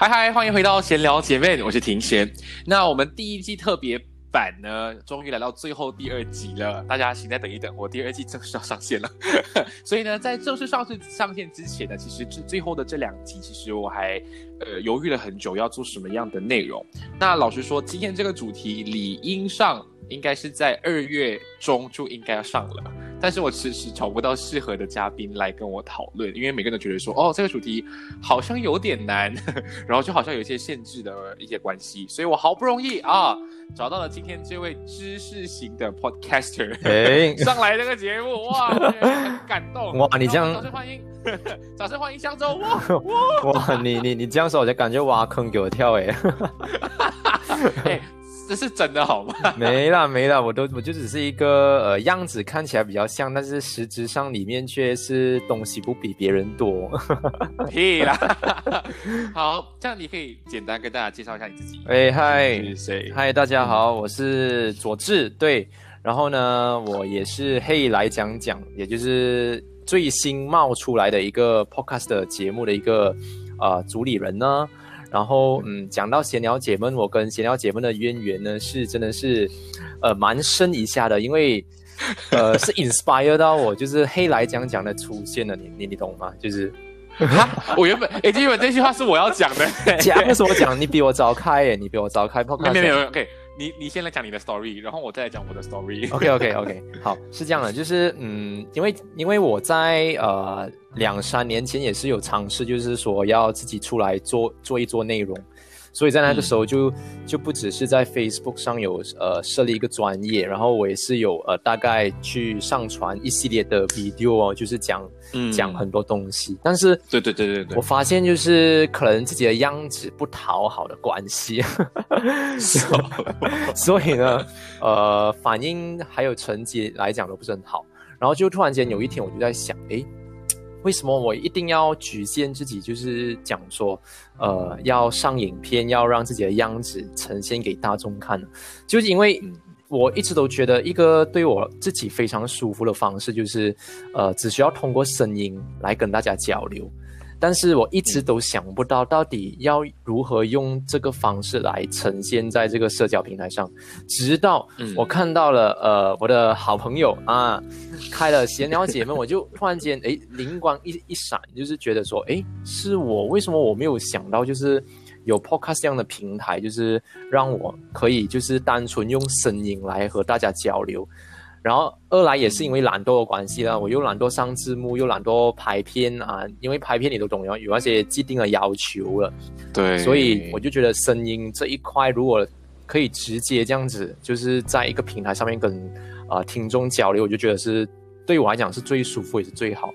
嗨嗨，欢迎回到闲聊姐妹，我是庭贤。那我们第一季特别版呢，终于来到最后第二集了。大家请再等一等，我第二季正式要上线了。所以呢，在正式上市上线之前呢，其实最最后的这两集，其实我还呃犹豫了很久，要做什么样的内容。那老实说，今天这个主题理应上应该是在二月中就应该要上了。但是我迟迟找不到适合的嘉宾来跟我讨论，因为每个人都觉得说，哦，这个主题好像有点难，然后就好像有一些限制的一些关系，所以我好不容易啊找到了今天这位知识型的 podcaster 上来这个节目，哇，很感动哇！你这样，掌声欢迎，掌声欢迎香洲哇哇！你你你这样说，我就感觉挖坑给我跳哎。这是真的好吗？没啦没啦，我都我就只是一个呃样子看起来比较像，但是实质上里面却是东西不比别人多。屁啦！好，这样你可以简单跟大家介绍一下你自己。哎嗨，是谁？嗨，大家好，我是佐治。对，然后呢，我也是嘿来讲讲，也就是最新冒出来的一个 podcast 节目的一个呃主理人呢。然后，嗯，讲到闲聊姐妹，我跟闲聊姐妹的渊源呢，是真的是，呃，蛮深一下的，因为，呃，是 inspire 到我，就是黑来讲讲的出现了，你你你懂吗？就是，我原本，哎，原本这句话是我要讲的，讲什么讲，你比我早开，耶，你比我早开，没有没有，OK。你你先来讲你的 story，然后我再来讲我的 story。OK OK OK，好，是这样的，就是嗯，因为因为我在呃两三年前也是有尝试，就是说要自己出来做做一做内容。所以在那个时候就就不只是在 Facebook 上有呃设立一个专业，然后我也是有呃大概去上传一系列的 video 哦，就是讲讲很多东西。但是对对对对对，我发现就是可能自己的样子不讨好的关系，所以呢呃反应还有成绩来讲都不是很好。然后就突然间有一天我就在想，哎。为什么我一定要局限自己？就是讲说，呃，要上影片，要让自己的样子呈现给大众看呢，就是因为我一直都觉得，一个对我自己非常舒服的方式，就是，呃，只需要通过声音来跟大家交流。但是我一直都想不到，到底要如何用这个方式来呈现在这个社交平台上。直到我看到了，呃，我的好朋友啊，开了闲聊姐妹，我就突然间哎，灵光一一闪，就是觉得说，哎，是我为什么我没有想到，就是有 podcast 这样的平台，就是让我可以就是单纯用声音来和大家交流。然后二来也是因为懒惰的关系啦，我又懒惰上字幕，又懒惰拍片啊。因为拍片你都懂，有有那些既定的要求了。对，所以我就觉得声音这一块，如果可以直接这样子，就是在一个平台上面跟啊听众交流，我就觉得是对我来讲是最舒服也是最好。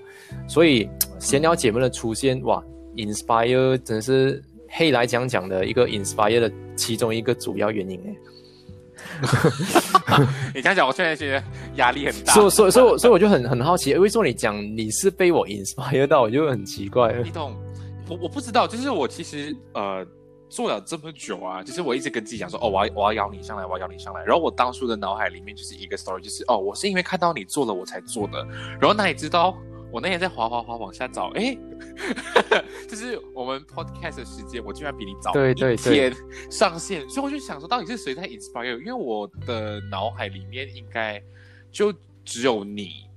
所以闲聊节目的出现，哇，inspire 真是黑来讲讲的一个 inspire 的其中一个主要原因哎。你这样讲，我现在觉得压力很大。所所所以所以我就很很好奇，为什么你讲你是被我 inspire 到，我就很奇怪。你懂？我我不知道，就是我其实呃，做了这么久啊，就是我一直跟自己讲说，哦，我要我要邀你上来，我要邀你上来。然后我当初的脑海里面就是一个 story，就是哦，我是因为看到你做了我才做的。然后哪里知道，我那天在滑滑滑往下找，哎，就是我们 podcast 的时间，我居然比你早对对对上线。所以我就想说，到底是谁在 inspire？因为我的脑海里面应该就只有你，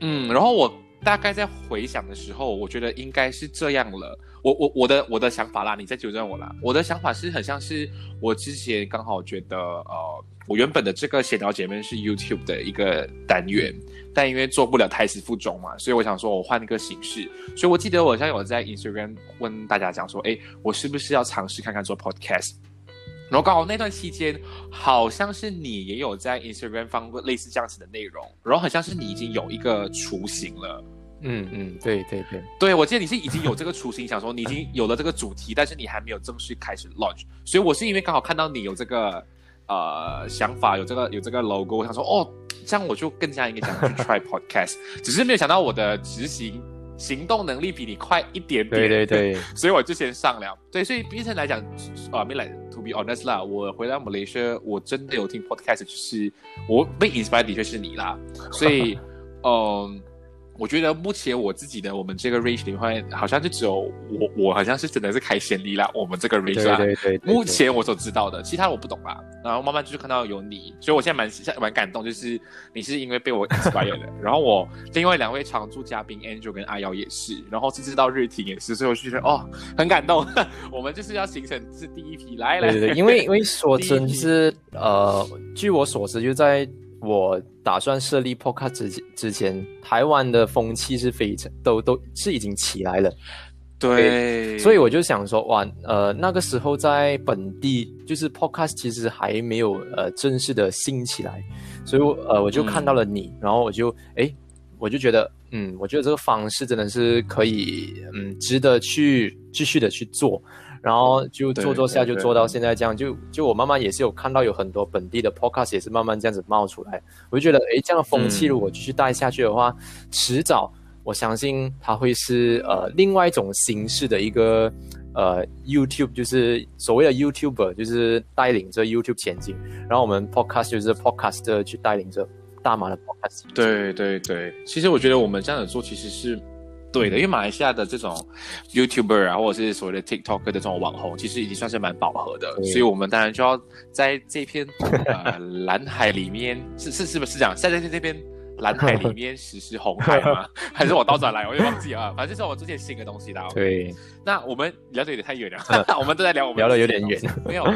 嗯，然后我大概在回想的时候，我觉得应该是这样了。我我我的我的想法啦，你再纠正我啦。我的想法是很像是我之前刚好觉得，呃，我原本的这个闲聊姐妹是 YouTube 的一个单元，但因为做不了胎死腹中嘛，所以我想说我换一个形式。所以我记得我好像有在 Instagram 问大家讲说，哎，我是不是要尝试看看做 Podcast？然后刚好那段期间，好像是你也有在 Instagram 放过类似这样子的内容，然后好像是你已经有一个雏形了。嗯嗯，对对对，对我记得你是已经有这个雏形，想说你已经有了这个主题，但是你还没有正式开始 launch，所以我是因为刚好看到你有这个呃想法，有这个有这个 logo，我想说哦，这样我就更加应该想去 try podcast，只是没有想到我的执行行动能力比你快一点点，对对对，所以我就先上了，对，所以变成来讲啊，没来 to be honest 啦，我回到 Malaysia，我真的有听 podcast，就是我被 inspired 的确是你啦，所以 嗯。我觉得目前我自己的我们这个 range 里面，好像就只有我，我好像是真的是开先例啦。我们这个 range 啊，对对对，目前我所知道的，其他我不懂啦。然后慢慢就是看到有你，所以我现在蛮蛮感动，就是你是因为被我 inspire 的。然后我另外两位常驻嘉宾 Angel 跟阿瑶也是，然后甚至到日婷也是，所以我就觉得哦，很感动。我们就是要形成是第一批来来，对对，因为因为说真，是呃，据我所知，就在。我打算设立 Podcast 之之前，台湾的风气是非常都都是已经起来了，对，所以我就想说，哇，呃，那个时候在本地就是 Podcast 其实还没有呃正式的兴起来，所以呃我就看到了你，然后我就哎，我就觉得，嗯，我觉得这个方式真的是可以，嗯，值得去继续的去做。然后就做做下就做到现在这样，就就我慢慢也是有看到有很多本地的 podcast 也是慢慢这样子冒出来，我就觉得哎，这样的风气如果继续带下去的话，迟早我相信它会是呃另外一种形式的一个呃 YouTube，就是所谓的 YouTuber，就是带领着 YouTube 前进，然后我们 podcast 就是 podcaster 去带领着大马的 podcast。对对对，其实我觉得我们这样子做其实是。对的，因为马来西亚的这种 YouTuber 啊，或者是所谓的 TikTok 的这种网红，其实已经算是蛮饱和的，所以我们当然就要在这片呃 蓝海里面，是是是不是这样？在在这边蓝海里面实施红海吗？还是我倒转来？我也忘记了，反正就是我之前新的东西啦。对，那我们聊的有点太远了，我们都在聊，我们聊的有点远。没有，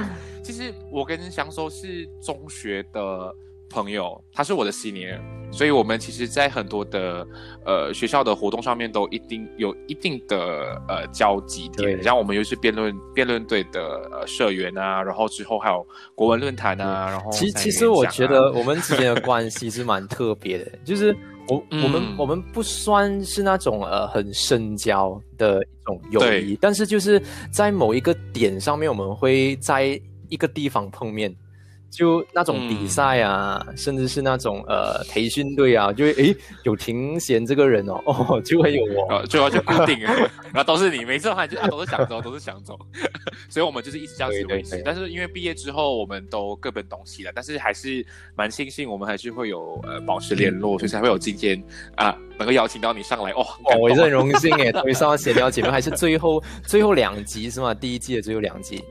其实我跟祥收是中学的。朋友，他是我的 senior，所以我们其实，在很多的呃学校的活动上面，都一定有一定的呃交集点。像我们又是辩论辩论队的呃社员啊，然后之后还有国文论坛啊，然后其其实我觉得我们之间的关系是蛮特别的，就是我 我们我们不算是那种呃很深交的一种友谊，但是就是在某一个点上面，我们会在一个地方碰面。就那种比赛啊，甚至是那种呃培训队啊，就会诶有庭贤这个人哦，哦就会有我，就要去固定，然后都是你，每次的话就啊都是想走，都是想走，所以我们就是一直这样子维持。但是因为毕业之后我们都各奔东西了，但是还是蛮庆幸我们还是会有呃保持联络，所以才会有今天啊能够邀请到你上来哦，我也是很荣幸诶，终于上到闲聊节目，还是最后最后两集是吗？第一季的最后两集。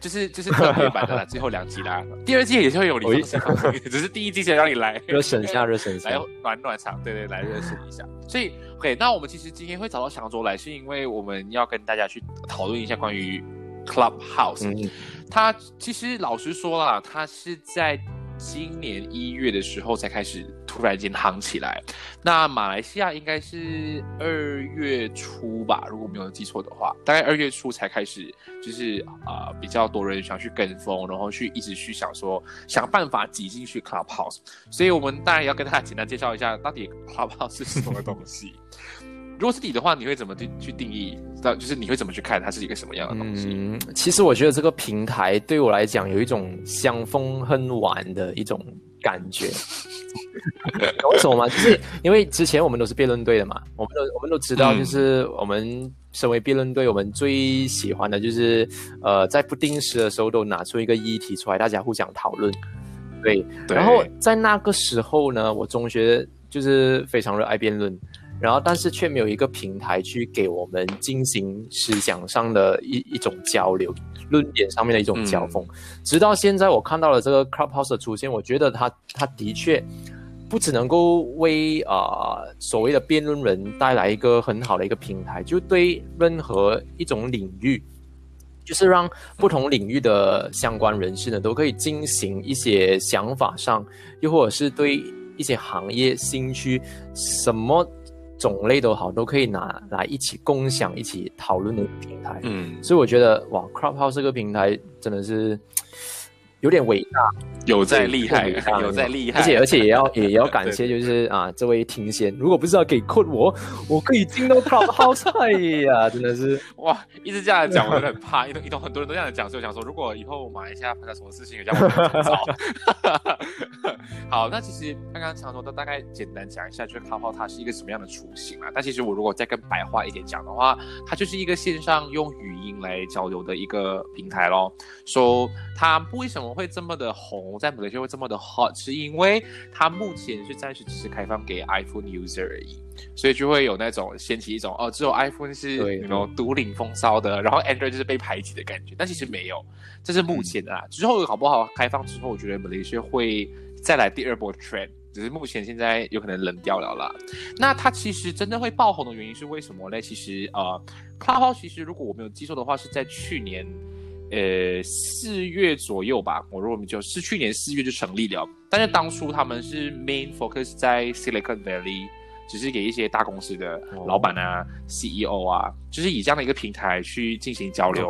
就是就是特别版的啦，最后两集啦，第二季也是会有你只是第一季先让你来 热身一下，热身一下，来暖暖场，对对，来热身一下。所以，OK，那我们其实今天会找到翔卓来，是因为我们要跟大家去讨论一下关于 Clubhouse。他其实老实说啦，他是在。今年一月的时候才开始突然间夯起来，那马来西亚应该是二月初吧，如果没有记错的话，大概二月初才开始，就是啊比较多人想去跟风，然后去一直去想说想办法挤进去 Clubhouse，所以我们当然要跟大家简单介绍一下到底 Clubhouse 是什么东西。如果是你的话，你会怎么去去定义？到就是你会怎么去看它是一个什么样的东西？嗯，其实我觉得这个平台对我来讲有一种相逢恨晚的一种感觉。为什么吗？就是因为之前我们都是辩论队的嘛，我们都我们都知道，就是我们身为辩论队，我们最喜欢的就是呃，在不定时的时候都拿出一个议题出来，大家互相讨论。对，然后在那个时候呢，我中学就是非常热爱辩论。然后，但是却没有一个平台去给我们进行思想上的一一种交流，论点上面的一种交锋。直到现在，我看到了这个 Clubhouse 的出现，我觉得它它的确不只能够为啊所谓的辩论人带来一个很好的一个平台，就对任何一种领域，就是让不同领域的相关人士呢都可以进行一些想法上，又或者是对一些行业兴趣什么。种类都好，都可以拿来一起共享、一起讨论的平台。嗯，所以我觉得哇，Clubhouse 这个平台真的是。有点伟大，有在厉害，有在厉害，而且而且也要也要感 谢，就是啊，这位听仙，如果不是要给 code 我，我可以进到 Clubhouse 呀，真的是哇，一直这样讲，我有点怕，一一种很多人都这样讲，所以我想说，如果以后马来西亚发生什么事情，也叫我们找。好，那其实刚刚常说的大概简单讲一下，就是 Clubhouse 它是一个什么样的雏形啊？但其实我如果再更白话一点讲的话，它就是一个线上用语音来交流的一个平台咯。说它为什么？会这么的红，在某个区会这么的 hot，是因为它目前是暂时只是开放给 iPhone user 而已，所以就会有那种掀起一种哦，只有 iPhone 是那种独领风骚的，然后 Android 就是被排挤的感觉。但其实没有，这是目前的啊。之后好不好开放之后，我觉得某个区会再来第二波 trend，只是目前现在有可能冷掉了啦。那它其实真正会爆红的原因是为什么呢？其实呃，Clubhouse 其实如果我没有记错的话，是在去年。呃，四月左右吧，我如果没就是去年四月就成立了。但是当初他们是 main focus 在 Silicon Valley，只是给一些大公司的老板啊、CEO 啊，就是以这样的一个平台去进行交流、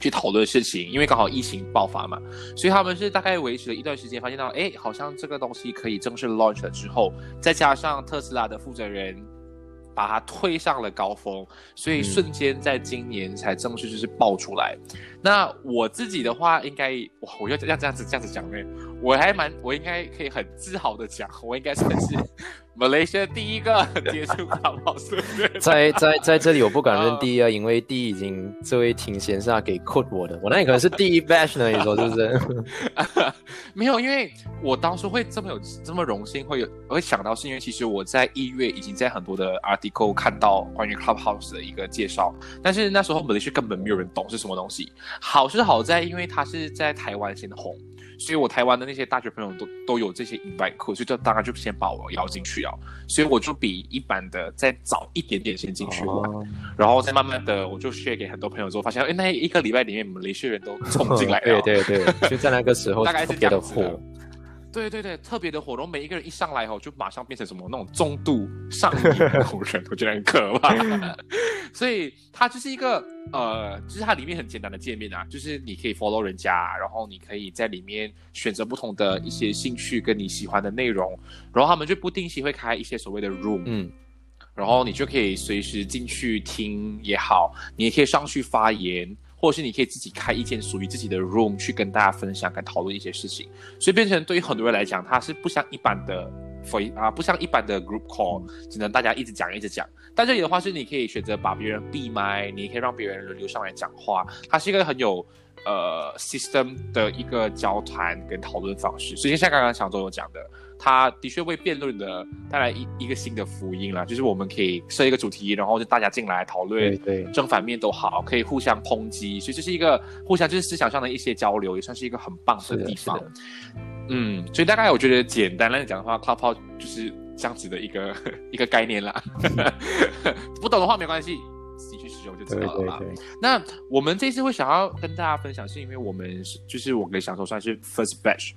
去讨论事情。因为刚好疫情爆发嘛，所以他们是大概维持了一段时间，发现到哎，好像这个东西可以正式 launch 了之后，再加上特斯拉的负责人。把它推上了高峰，所以瞬间在今年才正式就是爆出来。那我自己的话，应该哇，我要这样这样子这样子讲呢，我还蛮，我应该可以很自豪的讲，我应该算是。马来西亚第一个接触卡宝斯，在在在这里我不敢认第一啊，因为第一已经这位听先生给 quote 我的，我那里可能是第一 batch 呢，你说是不是？没有，因为我当初会这么有这么荣幸，会有我会想到，是因为其实我在一月已经在很多的 article 看到关于 Clubhouse 的一个介绍，但是那时候马来西亚根本没有人懂是什么东西。好是好在，因为他是在台湾先红。所以我台湾的那些大学朋友都都有这些 invite 课，所以就当然就先把我邀进去啊。所以我就比一般的再早一点点先进去玩，然后再慢慢的我就 share 给很多朋友之后，发现哎那一个礼拜里面，我们雷学人都冲进来了。对对对，就在那个时候 大概是这样子。对对对，特别的火，然后，每一个人一上来后就马上变成什么那种重度上瘾的人，我觉得很可怕。所以它就是一个呃，就是它里面很简单的界面啊，就是你可以 follow 人家，然后你可以在里面选择不同的一些兴趣跟你喜欢的内容，然后他们就不定期会开一些所谓的 room，嗯，然后你就可以随时进去听也好，你也可以上去发言。或者是你可以自己开一间属于自己的 room 去跟大家分享、跟讨论一些事情，所以变成对于很多人来讲，它是不像一般的 for 啊，不像一般的 group call，只能大家一直讲一直讲。但这里的话是你可以选择把别人闭麦，你也可以让别人轮流上来讲话，它是一个很有呃 system 的一个交谈跟讨论方式。所以像刚刚小周有讲的。他的确为辩论的带来一一个新的福音啦，就是我们可以设一个主题，然后就大家进来讨论，对正反面都好，可以互相抨击，所以这是一个互相就是思想上的一些交流，也算是一个很棒的地方。嗯，所以大概我觉得简单来讲的话，Clubhouse 就是这样子的一个 一个概念啦。不懂的话没关系，使用就知道了嘛。那我们这次会想要跟大家分享，是因为我们就是我跟小周算是 first batch。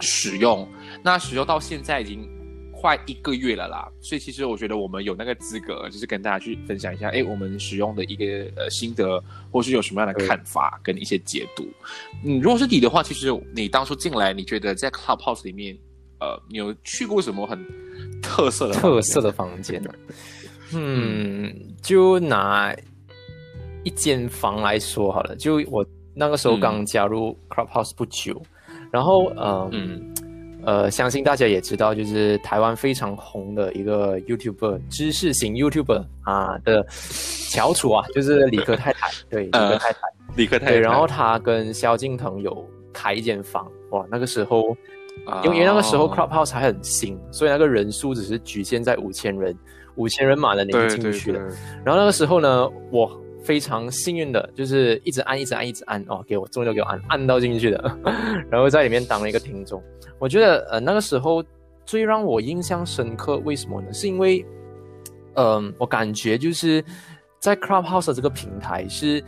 使用，那使用到现在已经快一个月了啦，所以其实我觉得我们有那个资格，就是跟大家去分享一下，哎，我们使用的一个呃心得，或是有什么样的看法跟一些解读。嗯，如果是你的话，其实你当初进来，你觉得在 Clubhouse 里面，呃，你有去过什么很特色的特色的房间？嗯，就拿一间房来说好了，就我那个时候刚加入 Clubhouse 不久。然后，嗯，呃，相信大家也知道，就是台湾非常红的一个 YouTuber，知识型 YouTuber 啊的翘楚啊，就是李克太太，对，李克太太，李克太太，对，然后他跟萧敬腾有开一间房，哇，那个时候，因为那个时候 Clubhouse 还很新，所以那个人数只是局限在五千人，五千人马的那个进去了，然后那个时候呢，我。非常幸运的，就是一直按，一直按，一直按哦，给我终于给我按按到进去的，然后在里面当了一个听众。我觉得呃那个时候最让我印象深刻，为什么呢？是因为嗯，我感觉就是在 Clubhouse 这个平台，是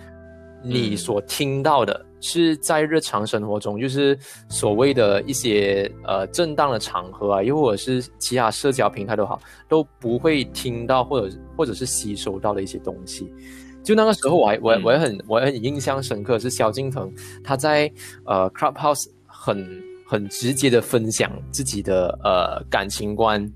你所听到的，是在日常生活中，就是所谓的一些呃正当的场合啊，又或者是其他社交平台都好，都不会听到或者或者是吸收到的一些东西。就那个时候，我还我我也很我很印象深刻，是萧敬腾他在呃 Clubhouse 很很直接的分享自己的呃感情观。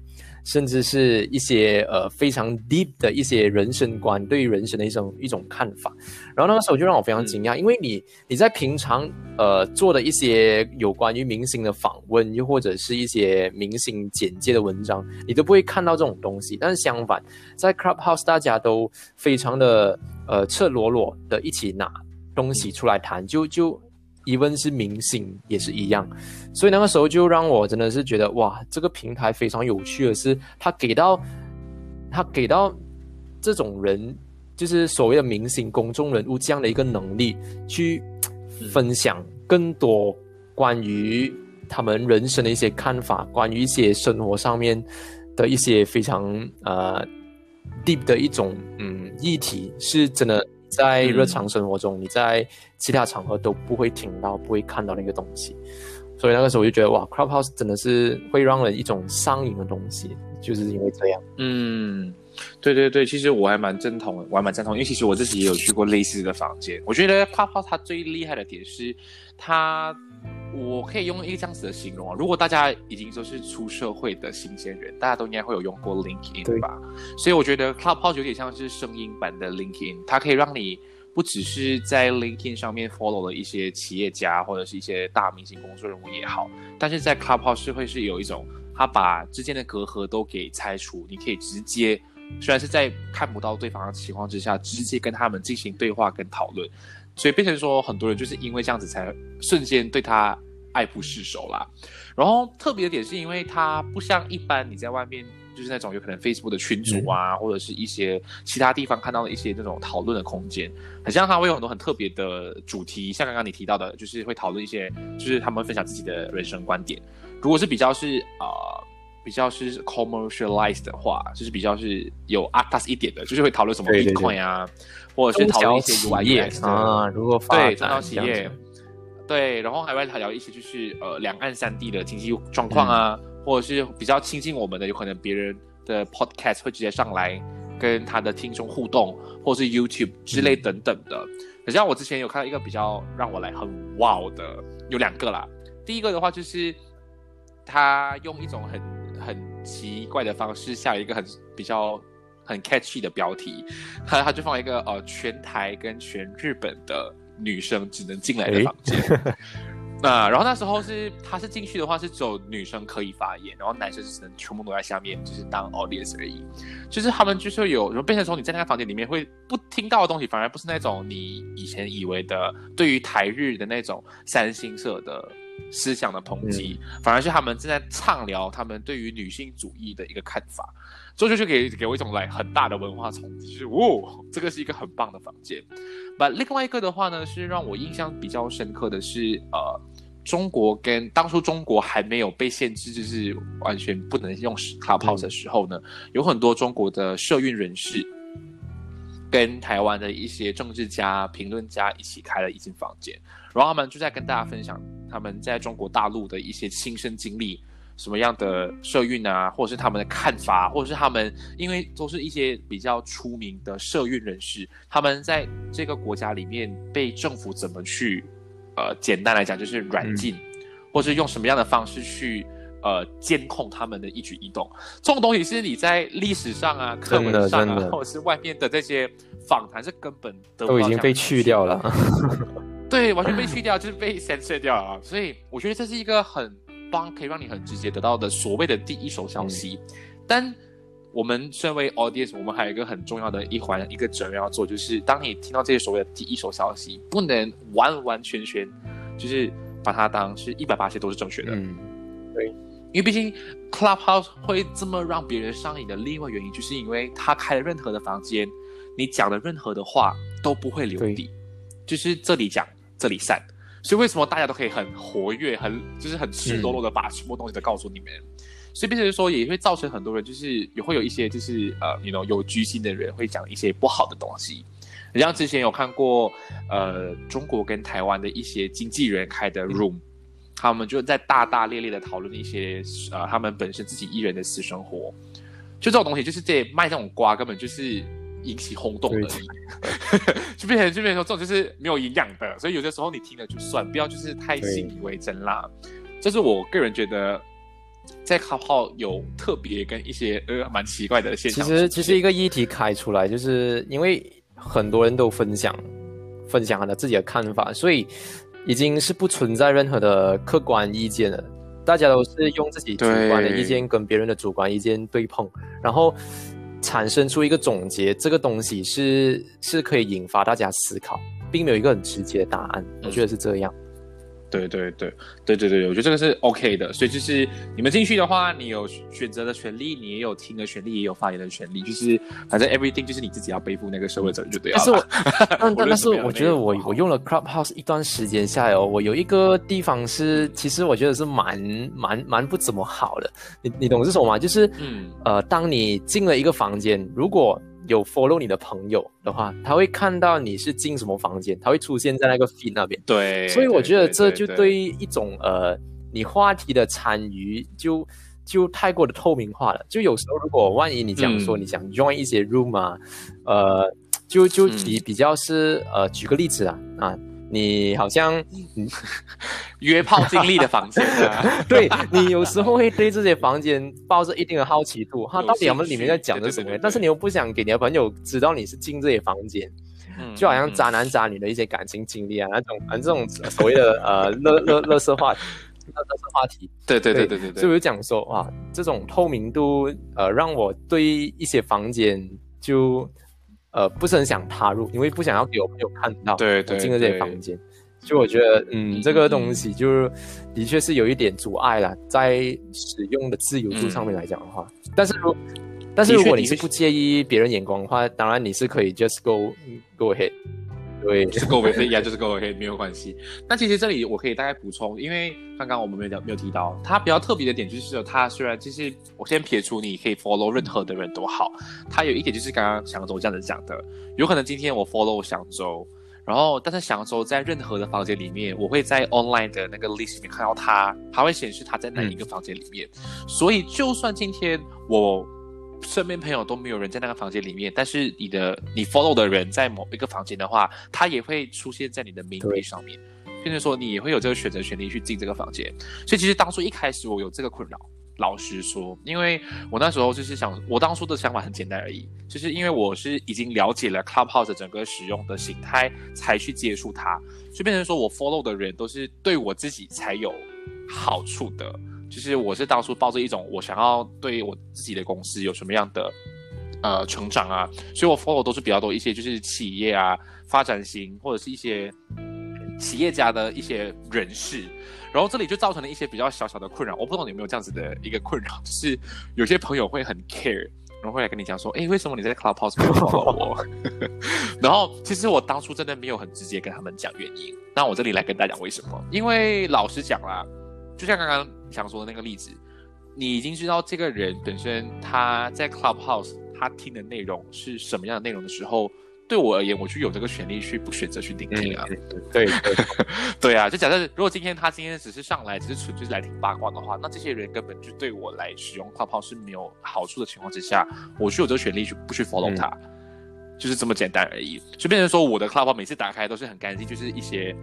甚至是一些呃非常 deep 的一些人生观，对于人生的一种一种看法。然后那个时候就让我非常惊讶，因为你你在平常呃做的一些有关于明星的访问，又或者是一些明星简介的文章，你都不会看到这种东西。但是相反，在 Clubhouse 大家都非常的呃赤裸裸的一起拿东西出来谈，就就。疑问是明星也是一样，所以那个时候就让我真的是觉得哇，这个平台非常有趣的是，它给到它给到这种人，就是所谓的明星公众人物这样的一个能力，去分享更多关于他们人生的一些看法，关于一些生活上面的一些非常呃 deep 的一种嗯议题，是真的。在日常生活中，你在其他场合都不会听到、不会看到那个东西，所以那个时候我就觉得，哇，Clubhouse 真的是会让人一种上瘾的东西，就是因为这样。嗯，对对对，其实我还蛮赞同，我还蛮赞同，因为其实我自己也有去过类似的房间。我觉得 Clubhouse 它最厉害的点是，它，我可以用一个这样子的形容啊，如果大家已经都是出社会的新鲜人，大家都应该会有用过 LinkedIn 吧？所以我觉得 Clubhouse 有点像是声音版的 LinkedIn，它可以让你不只是在 LinkedIn 上面 follow 了一些企业家或者是一些大明星、工作人物也好，但是在 Clubhouse 会是有一种，它把之间的隔阂都给拆除，你可以直接，虽然是在看不到对方的情况之下，直接跟他们进行对话跟讨论。所以变成说，很多人就是因为这样子才瞬间对他爱不释手啦。然后特别的点是因为他不像一般你在外面就是那种有可能 Facebook 的群组啊，或者是一些其他地方看到的一些那种讨论的空间，很像他会有很多很特别的主题，像刚刚你提到的，就是会讨论一些，就是他们分享自己的人生观点。如果是比较是呃。比较是 commercialized 的话，就是比较是有 a t a s 一点的，就是会讨论什么 Bitcoin 啊，或者是讨论一些企业啊，如果对中小企业，对，然后还会聊一些就是呃两岸三地的经济状况啊，或者是比较亲近我们的，有可能别人的 podcast 会直接上来跟他的听众互动，或者是 YouTube 之类等等的。可像我之前有看到一个比较让我来很 wow 的，有两个啦。第一个的话就是他用一种很很奇怪的方式下了一个很比较很 catchy 的标题，他 他就放一个呃全台跟全日本的女生只能进来的房间，那然后那时候是他是进去的话是只有女生可以发言，然后男生只能全部都在下面就是当 audience 而已，就是他们就是有，然后变成说你在那个房间里面会不听到的东西，反而不是那种你以前以为的对于台日的那种三星色的。思想的抨击，反而是他们正在畅聊他们对于女性主义的一个看法，所以就给给我一种来很大的文化冲击，就是哦，这个是一个很棒的房间。那另外一个的话呢，是让我印象比较深刻的是，呃，中国跟当初中国还没有被限制，就是完全不能用 Clubhouse 的时候呢，有很多中国的社运人士跟台湾的一些政治家、评论家一起开了一间房间。然后他们就在跟大家分享他们在中国大陆的一些亲身经历，什么样的社运啊，或者是他们的看法，或者是他们因为都是一些比较出名的社运人士，他们在这个国家里面被政府怎么去，呃，简单来讲就是软禁，或是用什么样的方式去呃监控他们的一举一动。这种东西是你在历史上啊、课文上啊，或者是外面的这些访谈是根本都已经被去掉了。对，完全被去掉，就是被 censor 掉了。所以我觉得这是一个很棒可以让你很直接得到的所谓的第一手消息。但我们身为 audience，我们还有一个很重要的一环，一个责任要做，就是当你听到这些所谓的第一手消息，不能完完全全就是把它当是一百八十都是正确的。嗯，对，因为毕竟 Clubhouse 会这么让别人上瘾的另外原因，就是因为他开了任何的房间，你讲的任何的话都不会留底，就是这里讲这里散。所以为什么大家都可以很活跃，很就是很赤裸裸的把全部东西都告诉你们？所以变成说也会造成很多人就是也会有一些就是呃，你 know 有居心的人会讲一些不好的东西。你像之前有看过呃中国跟台湾的一些经纪人开的 room，他们就在大大咧咧的讨论一些呃他们本身自己艺人的私生活。就这种东西，就是这卖这种瓜，根本就是引起轰动而已。就变成就变成说这种就是没有营养的，所以有些时候你听了就算，不要就是太信以为真啦。这是我个人觉得。在卡号有特别跟一些呃蛮奇怪的现象。其实其实一个议题开出来，就是因为很多人都分享分享了自己的看法，所以已经是不存在任何的客观意见了。大家都是用自己主观的意见跟别人的主观意见对碰，然后产生出一个总结。这个东西是是可以引发大家思考，并没有一个很直接的答案。我觉得是这样。对对对对对对，我觉得这个是 OK 的，所以就是你们进去的话，你有选择的权利，你也有听的权利，也有发言的权利，就是反正 everything 就是你自己要背负那个社会责任就对了。但是我，但 但是我觉得我我用了 Clubhouse 一段时间下来哦，我有一个地方是，其实我觉得是蛮蛮蛮不怎么好的。你你懂是什么吗？就是嗯呃，当你进了一个房间，如果有 follow 你的朋友的话，他会看到你是进什么房间，他会出现在那个 feed 那边。对，所以我觉得这就对一种呃，你话题的参与就就太过的透明化了。就有时候如果万一你讲说你想 join 一些 room 啊，呃，就就比比较是呃，举个例子啊啊。你好像 约炮经历的房间，对你有时候会对这些房间抱着一定的好奇度，哈，到底他们里面在讲的什么？但是你又不想给你的朋友知道你是进这些房间，就好像渣男渣女的一些感情经历啊，那种反正这种所谓的呃乐乐乐色话题，乐色话题，对对对对对对，就有讲说哇，这种透明度呃让我对一些房间就。呃，不是很想踏入，因为不想要给我朋友看到对对进了这些房间。就我觉得，嗯，这个东西就是的确是有一点阻碍了，在使用的自由度上面来讲的话。但是如但是如果你是不介意别人眼光的话，当然你是可以 just go go ahead。对，就是 go ahead，一样就是 go ahead，没有关系。那其实这里我可以大概补充，因为刚刚我们没有没有提到，它比较特别的点就是，它虽然就是我先撇除你可以 follow 任何的人都好，它有一点就是刚刚祥州这样子讲的，有可能今天我 follow 祥州，然后但是祥州在任何的房间里面，我会在 online 的那个 list 里面看到他，他会显示他在哪一个房间里面，所以就算今天我。身边朋友都没有人在那个房间里面，但是你的你 follow 的人在某一个房间的话，他也会出现在你的名单上面，变成说你也会有这个选择权利去进这个房间。所以其实当初一开始我有这个困扰，老实说，因为我那时候就是想，我当初的想法很简单而已，就是因为我是已经了解了 Clubhouse 整个使用的形态，才去接触它，所以变成说我 follow 的人都是对我自己才有好处的。就是我是当初抱着一种我想要对我自己的公司有什么样的呃成长啊，所以我 follow 都是比较多一些就是企业啊发展型或者是一些企业家的一些人士，然后这里就造成了一些比较小小的困扰。我不知道你有没有这样子的一个困扰，就是有些朋友会很 care，然后会来跟你讲说，哎，为什么你在 Clubhouse 没有 follow 我？然后其实我当初真的没有很直接跟他们讲原因，那我这里来跟大家讲为什么？因为老实讲啦。就像刚刚想说的那个例子，你已经知道这个人本身他在 Clubhouse 他听的内容是什么样的内容的时候，对我而言，我就有这个权利去不选择去聆听啊。对对 对啊！就假设如果今天他今天只是上来只是纯粹来听八卦的话，那这些人根本就对我来使用 Clubhouse 是没有好处的情况之下，我就有这个权利去不去 follow 他，就是这么简单而已。就变成说我的 Clubhouse 每次打开都是很干净，就是一些。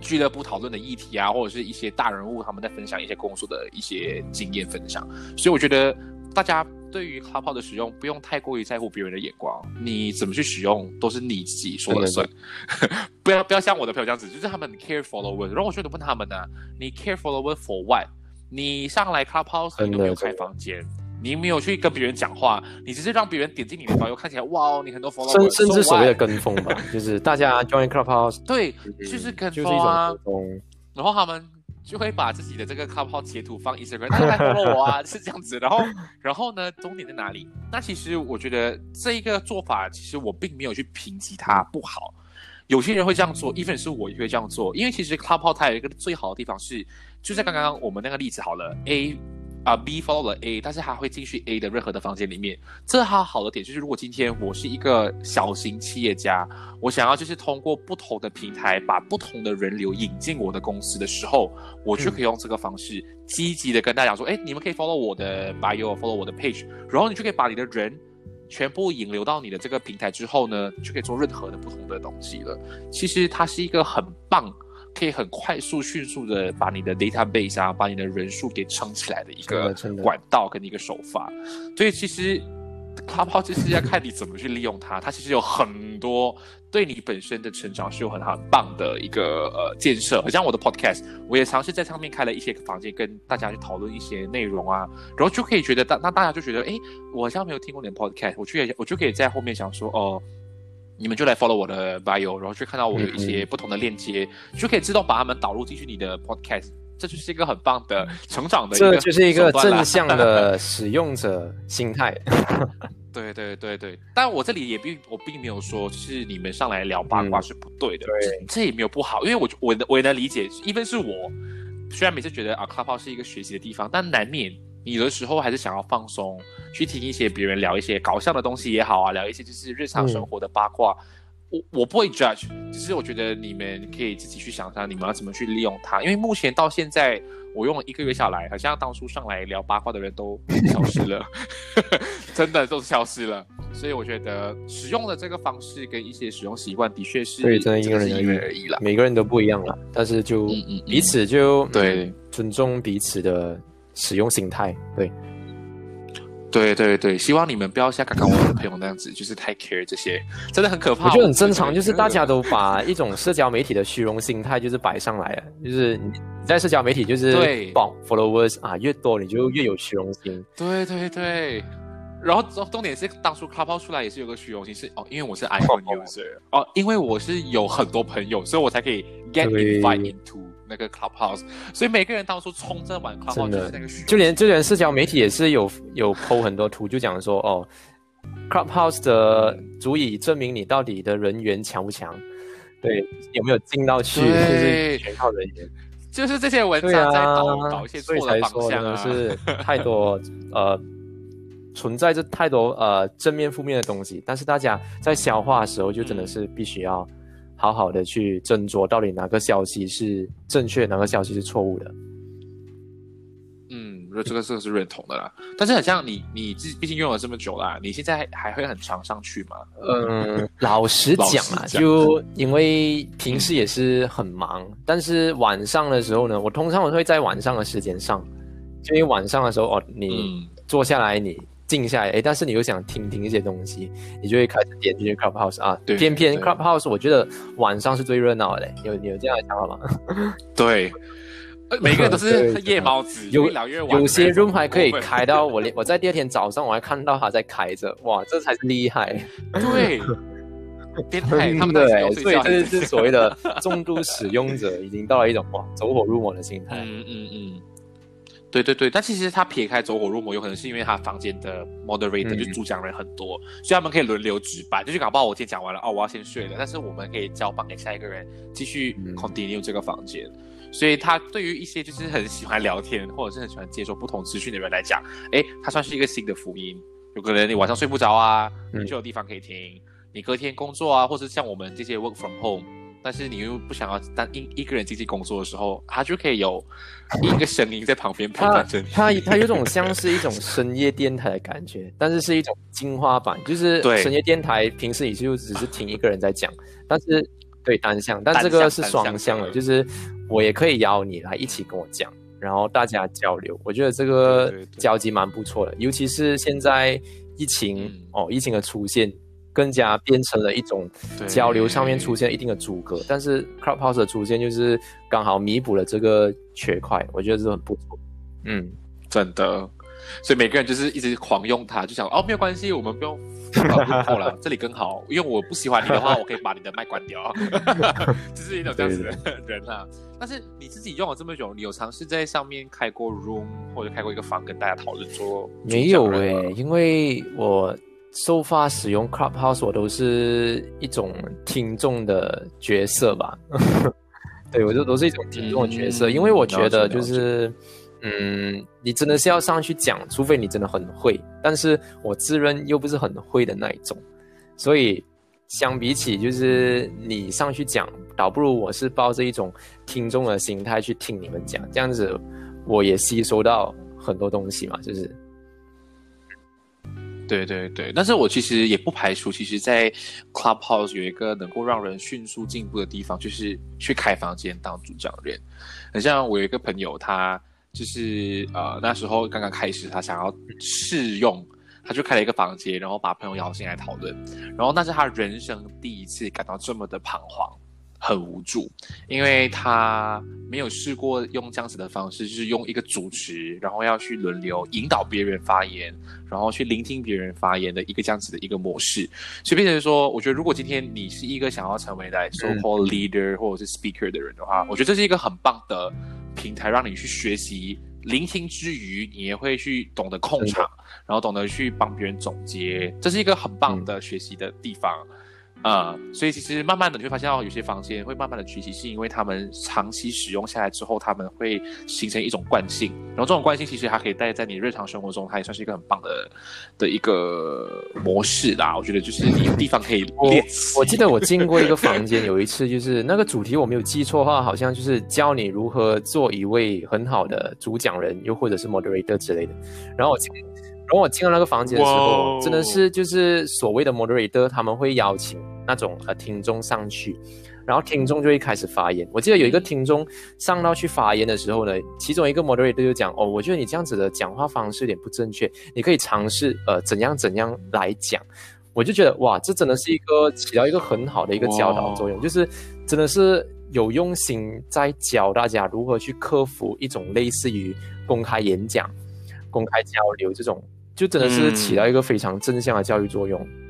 俱乐部讨论的议题啊，或者是一些大人物他们在分享一些工作的一些经验分享，所以我觉得大家对于 Clubhouse 的使用不用太过于在乎别人的眼光，你怎么去使用都是你自己说了算，不要不要像我的朋友这样子，就是他们 care follower，然后我就得问他们呢，你 care follower for what？你上来 Clubhouse 你都没有开房间，你没有去跟别人讲话，你只是让别人点进你的朋友，看起来哇哦，你很多 follower，甚甚至所谓的跟风吧，就是大家 join Clubhouse 对，就是跟就是一种风啊跟，风。然后他们就会把自己的这个 Clubhouse 截图放 Instagram，大家来 follow 我啊，是这样子。然后，然后呢，终点在哪里？那其实我觉得这一个做法，其实我并没有去评级它不好。有些人会这样做，even 是我也会这样做，因为其实 Clubhouse 它有一个最好的地方是，就在刚刚我们那个例子好了，A 啊、B follow 了 A，但是他会进去 A 的任何的房间里面。这它好的点就是，如果今天我是一个小型企业家，我想要就是通过不同的平台把不同的人流引进我的公司的时候，我就可以用这个方式积极的跟大家讲说，哎、你们可以 follow 我的 bio，follow 我的 page，然后你就可以把你的人全部引流到你的这个平台之后呢，就可以做任何的不同的东西了。其实它是一个很棒。可以很快速、迅速的把你的 database 啊，把你的人数给撑起来的一个管道跟一个手法。所以其实 Clubhouse 就是要看你怎么去利用它，它其实有很多对你本身的成长是有很很棒的一个呃建设。像我的 Podcast，我也尝试在上面开了一些房间，跟大家去讨论一些内容啊，然后就可以觉得大那大家就觉得，哎，我好像没有听过你的 Podcast，我就可以我就可以在后面想说，哦、你们就来 follow 我的 bio，然后去看到我有一些不同的链接，就可以自动把它们导入进去你的 podcast，这就是一个很棒的成长的一个这就是一个正向的使用者心态。对对对对，但我这里也并我并没有说就是你们上来聊八卦嗯。是不对的，对。这这也没有不好，因为我我的我也能理解，even 是我，虽然每次觉得啊 Clubhouse 是一个学习的地方，但难免你有的时候还是想要放松，去听一些别人聊一些搞笑的东西也好啊，聊一些就是日常生活的八卦。我我不会 judge，只是我觉得你们可以自己去想想，你们要怎么去利用它。因为目前到现在，我用了一个月下来，好像当初上来聊八卦的人都消失了，真的都消失了。所以我觉得使用的这个方式跟一些使用习惯，的确是对真的因人是而异因人而异啦。每个人都不一样了，但是就彼此就对嗯尊重彼此的使用心态。对，对对对，希望你们不要像刚刚我的朋友那样子，就是太 care 这些，真的很可怕。我觉得很正常，就是大家都都把一种社交媒体的虚荣心态就是摆上来了，就是你你在社交媒体就是对 followers 啊越多你就越有虚荣心。对对对。然后重重点是，当初 Clubhouse 出来也是有个虚荣心，是哦，因为我是 iPhone user，哦，因为我是有很多朋友，所以我才可以 get invite into 那个 Clubhouse，所以每个人当初冲着玩 Clubhouse 的。就是那个就连就连社交媒体也是有有 PO 很多图，就讲说哦，Clubhouse 的足以证明你到底的人缘强不强，对，有没有进到去，就是对全靠人缘。就是这些文章在啊导导一些，错的方向啊，的是太多呃存在着太多呃正面负面的东西，但是大家在消化的时候就真的是必须要好好的去斟酌，到底哪个消息是正确，哪个消息是错误的。嗯，这个这个是认同的啦。但是很像你你自毕竟用了这么久啦，你现在还会很常上去吗？嗯，老实讲啊，讲就因为平时也是很忙，但是晚上的时候呢，我通常我会在晚上的时间上，就因为晚上的时候哦，你嗯，坐下来，你静下来，诶，但是你又想听听一些东西，你就会开始点进去 Clubhouse 啊。对偏偏 Clubhouse 我觉得晚上是最热闹的，有有这样的想法吗？对，呃每个人都是 夜猫子，有。有些 room 还可以开到我连 我在第二天早上我还看到它在开着，哇，这才是厉害。对，变态，他们到真的哎，底是要睡所以这是所谓的重度使用者已经到了一种哇走火入魔的心态。嗯嗯嗯，对对对，但其实他撇开走火入魔，有可能是因为他房间的 moderator、嗯就主讲人很多，所以他们可以轮流值班。就是搞不好我今天讲完了，哦，我要先睡了，但是我们可以交棒给下一个人继续嗯 continue 这个房间。所以他对于一些就是很喜欢聊天或者是很喜欢接受不同资讯的人来讲，诶，他算是一个新的福音。有可能你晚上睡不着啊，嗯你就有地方可以听；你隔天工作啊，或者像我们这些 work from home，但是你又不想要单一一个人进去工作的时候，他就可以有一个声音在旁边 陪伴着你。它它有种像是一种深夜电台的感觉，但是是一种精华版，就是深夜电台平时你就只是听一个人在讲，但是对单向，但这个是双向的，就是我也可以邀你来一起跟我讲，然后大家交流，我觉得这个交集蛮不错的，尤其是现在疫情、嗯哦，疫情的出现。更加变成了一种交流上面出现一定的阻隔，但是 Clubhouse 的出现就是刚好弥补了这个缺块，我觉得是很不错。嗯，真的。所以每个人就是一直狂用它，就想哦没有关系，我们不用了，这里更好。因为我不喜欢你的话，我可以把你的麦关掉。就是一种这样子的人啊。但是你自己用了这么久，你有尝试在上面开过 room 或者开过一个房跟大家讨论说？没有诶，因为我收发使用 Clubhouse，我都是一种听众的角色吧。对，我就都是一种听众的角色，因为我觉得就是。嗯，你真的是要上去讲，除非你真的很会。但是我自认又不是很会的那一种，所以相比起就是你上去讲，倒不如我是抱着一种听众的心态去听你们讲，这样子我也吸收到很多东西嘛，就是。对对对，但是我其实也不排除，其实，在 Clubhouse 有一个能够让人迅速进步的地方，就是去开房间当主讲人。很像我有一个朋友，他。就是呃那时候刚刚开始，他想要试用，他就开了一个房间，然后把朋友邀进来讨论，然后那是他人生第一次感到这么的彷徨，很无助，因为他没有试过用这样子的方式，就是用一个主持，然后要去轮流引导别人发言，然后去聆听别人发言的一个这样子的一个模式，所以变成说，我觉得如果今天你是一个想要成为来 so called leader 或者是 speaker 的人的话，我觉得这是一个很棒的。平台让你去学习聆听之余，你也会去懂得控场，然后懂得去帮别人总结，这是一个很棒的学习的地方。呃，所以其实慢慢的你会发现到有些房间会慢慢的崛起，是因为他们长期使用下来之后，他们会形成一种惯性，然后这种惯性其实它可以带在你日常生活中，它也算是一个很棒的的一个模式啦。我觉得就是你有地方可以练。我记得我进过一个 房间，有一次就是那个主题我没有记错的话，好像就是教你如何做一位很好的主讲人，又或者是 moderator 之类的。然后我进。然后我进到那个房间的时候，真的是就是所谓的 moderator，他们会邀请那种呃听众上去，然后听众就会开始发言。我记得有一个听众上到去发言的时候呢，其中一个 moderator 就讲：“哦，我觉得你这样子的讲话方式有点不正确，你可以尝试呃怎样怎样来讲。”我就觉得哇，这真的是一个起到一个很好的一个教导作用，就是真的是有用心在教大家如何去克服一种类似于公开演讲、公开交流这种。就真的是起到一个非常正向的教育作用。对，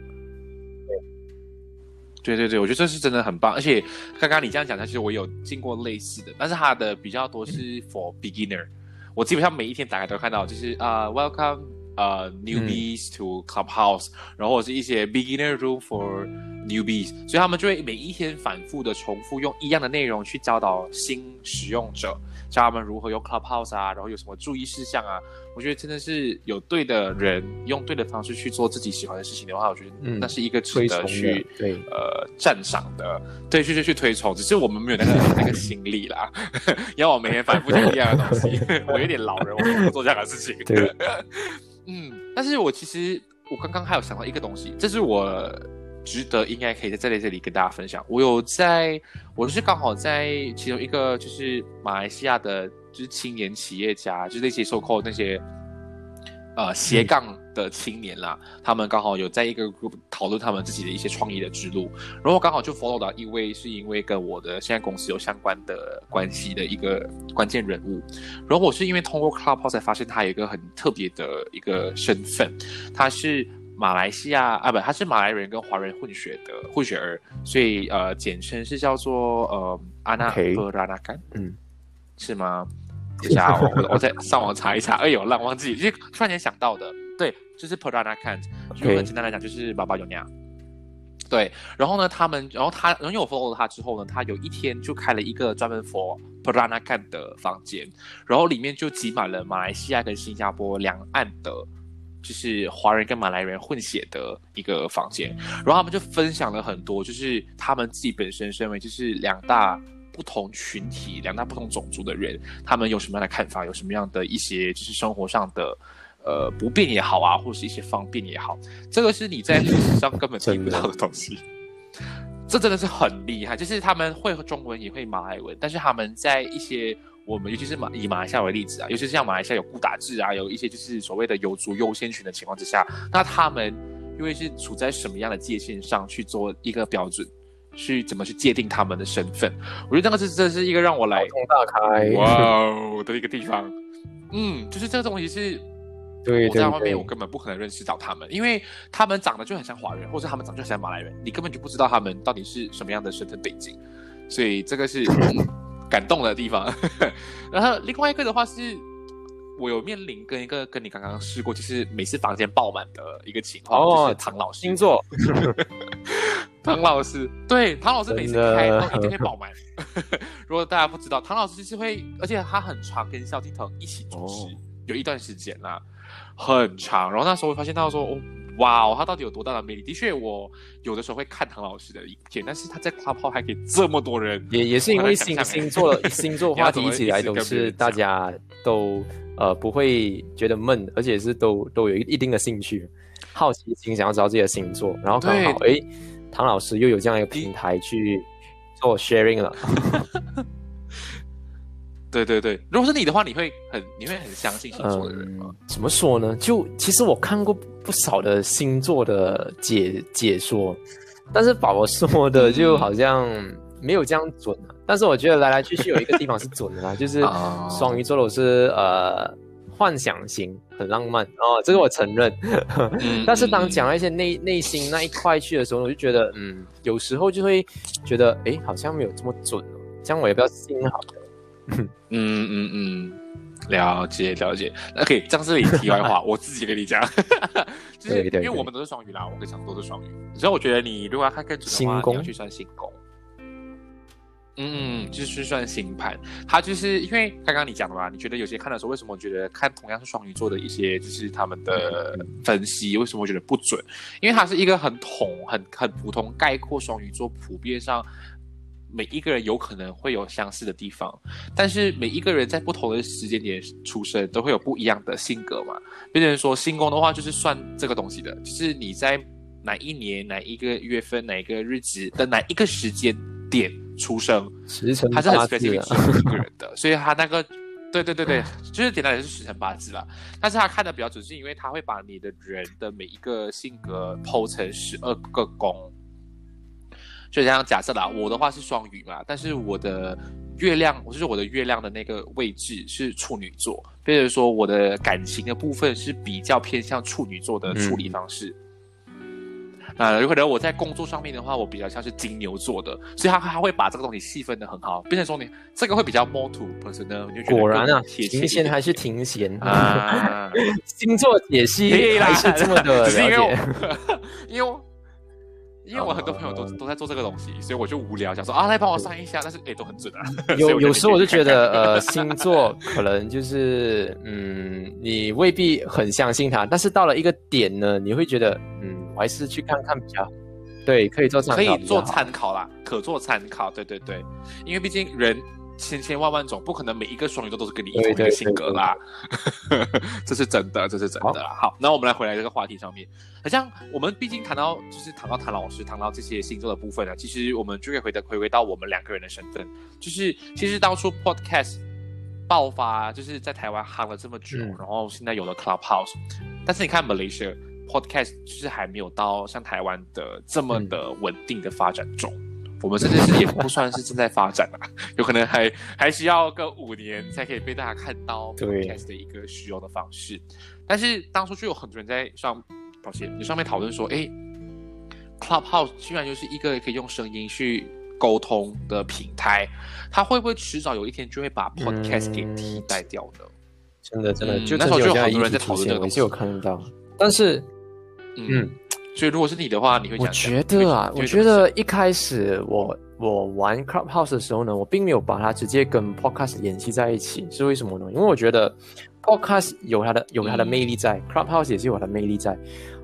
对对对，我觉得这是真的很棒。而且刚刚你这样讲，其实我有进过类似的，但是它的比较多是 for beginner。我基本上每一天打开都看到，就是啊，welcome 呃 newbies to clubhouse，然后是一些 beginner room for newbies，所以他们就会每一天反复的重复用一样的内容去教导新使用者。教他们如何用 Clubhouse 啊，然后有什么注意事项啊？我觉得真的是有对的人用对的方式去做自己喜欢的事情的话，我觉得那是一个值得去对呃赞赏的，对，去去去推崇。只是我们没有那个那个心力啦，要我每天反复讲一样的东西，我有点老人，我不做这样的事情。对，嗯，但是我其实我刚刚还有想到一个东西，这是我。值得应该可以在这里这里跟大家分享。我有在，我是刚好在其中一个就是马来西亚的，就是青年企业家，就是那些收购那些呃斜杠的青年啦，他们刚好有在一个 group 讨论他们自己的一些创意的之路。然后刚好就 follow 到一位是因为跟我的现在公司有相关的关系的一个关键人物。然后我是因为通过 Clubhouse 才发现他有一个很特别的一个身份，他是。马来西亚啊，不，他是马来人跟华人混血的混血儿，所以呃，简称是叫做呃阿纳赫拉纳甘，嗯，是吗？等下我 我再上网查一查。哎呦，烂忘记，就突然间想到的，对，就是 Pradana k a n 就很简单来讲，就是爸爸有娘。对，然后呢，他们，然后他，然后我 follow 了他之后呢，他有一天就开了一个专门 for Pradana k a n 的房间，然后里面就挤满了马来西亚跟新加坡两岸的。就是华人跟马来人混血的一个房间，然后他们就分享了很多，就是他们自己本身身为就是两大不同群体、两大不同种族的人，他们有什么样的看法，有什么样的一些就是生活上的呃不便也好啊，或是一些方便也好，这个是你在历史上根本听不到的东西。这真的是很厉害，就是他们会中文也会马来文，但是他们在一些。我们尤其是马以马来西亚为例子啊，尤其是像马来西亚有孤打制啊，有一些就是所谓的有族优先群的情况之下，那他们因为是处在什么样的界限上去做一个标准，去怎么去界定他们的身份？我觉得那个是这是一个让我来大开哇哦 的一个地方。嗯，就是这个东西是。对我在外面，我根本不可能认识到他们，因为他们长得就很像华人，或者他们长得就很像马来人，你根本就不知道他们到底是什么样的身份背景，所以这个是感动的地方。然后另外一个的话是，我有面临跟一个跟你刚刚试过，就是每次房间爆满的一个情况，就是唐老师星座。唐老师对唐老师每次开都一定会爆满。如果大家不知道，唐老师就是会，而且他很常跟萧敬腾一起主持，有一段时间啦。很长，然后那时候会发现到说，哦，哇哦，他到底有多大的魅力？的确，我有的时候会看唐老师的影片，但是他在 Club 还可以这么多人，也也是因为星星座 星座话题一起来都是大家都呃不会觉得闷，而且是都都有一一定的兴趣、好奇心，想要知道自己的星座，然后刚好哎，唐老师又有这样一个平台去做 sharing 了。对对对，如果是你的话，你会很你会很相信星座的人吗？怎么说呢？就其实我看过不少的星座的解解说，但是宝宝说的就好像没有这样准啊。但是我觉得来来去去有一个地方是准的啦，就是双鱼座的是呃幻想型，很浪漫哦，这个我承认。但是当讲到一些内内心那一块去的时候，我就觉得嗯，有时候就会觉得哎，好像没有这么准哦。这样我也不要信好。嗯嗯嗯，了解了解。OK，这样是题外话，我自己跟你讲，就是因为我们都是双鱼啦，我跟小都是双鱼，所以我觉得你如果要看更准的话，你要去算星宫。嗯，就是算星盘，它就是因为刚刚你讲的嘛，你觉得有些看的时候，为什么我觉得看同样是双鱼座的一些，就是他们的分析，为什么我觉得不准？因为它是一个很统、很很普通概括双鱼座普遍上。每一个人有可能会有相似的地方，但是每一个人在不同的时间点出生，都会有不一样的性格嘛。别人说星宫的话，就是算这个东西的，就是你在哪一年、哪一个月份、哪一个日子的哪一个时间点出生，时辰它是很 specific 一个人的，所以他那个，对对对对，就是简单来说是十成八字啦。但是他看的比较准，是因为他会把你的人的每一个性格剖成十二个宫。就这样假设啦，我的话是双鱼嘛，但是我的月亮，我就是我的月亮的那个位置是处女座，比如说我的感情的部分是比较偏向处女座的处理方式。那有可能我在工作上面的话，我比较像是金牛座的，所以他他会把这个东西细分的很好，变成说你这个会比较 more to person 呢，就果然啊，停闲还是停闲啊，星座解析还是这么的 因为。因为我很多朋友都都在做这个东西，所以我就无聊，想说啊，来帮我算一下，但是哎，都很准啊。有有时候我就觉得，呃，星座可能就是，嗯，你未必很相信它，但是到了一个点呢，你会觉得，嗯，我还是去看看比较，对，可以做参考，可以做参考啦，可做参考，对对对，因为毕竟人。千千万万种，不可能每一个双鱼座都是跟你一同一个性格啦，这是真的，这是真的。好，那我们来回来这个话题上面，好像我们毕竟谈到就是谈到谭老师，谈到这些星座的部分呢，其实我们就可以回的回归到我们两个人的身份，就是其实当初 podcast 爆发，就是在台湾夯了这么久，然后现在有了 Clubhouse，但是你看 Malaysia podcast 就是还没有到像台湾的这么的稳定的发展中。我们甚至是也不算是正在发展啊，有可能还还需要个五年才可以被大家看到 podcast 的一个使用的方式。但是当初就有很多人在上，抱歉，你上面讨论说，哎，Clubhouse 居然就是一个可以用声音去沟通的平台，它会不会迟早有一天就会把 podcast 给替代掉呢？真的真的，就那时候就有很多人在讨论这个东西，有看到。但是，嗯。所以如果是你的话，你会？我觉得啊，我觉得一开始我我玩 Clubhouse 的时候呢，我并没有把它直接跟 Podcast 联系在一起，是为什么呢？因为我觉得 Podcast 有它的有它的魅力在，Clubhouse 也是有它的魅力在。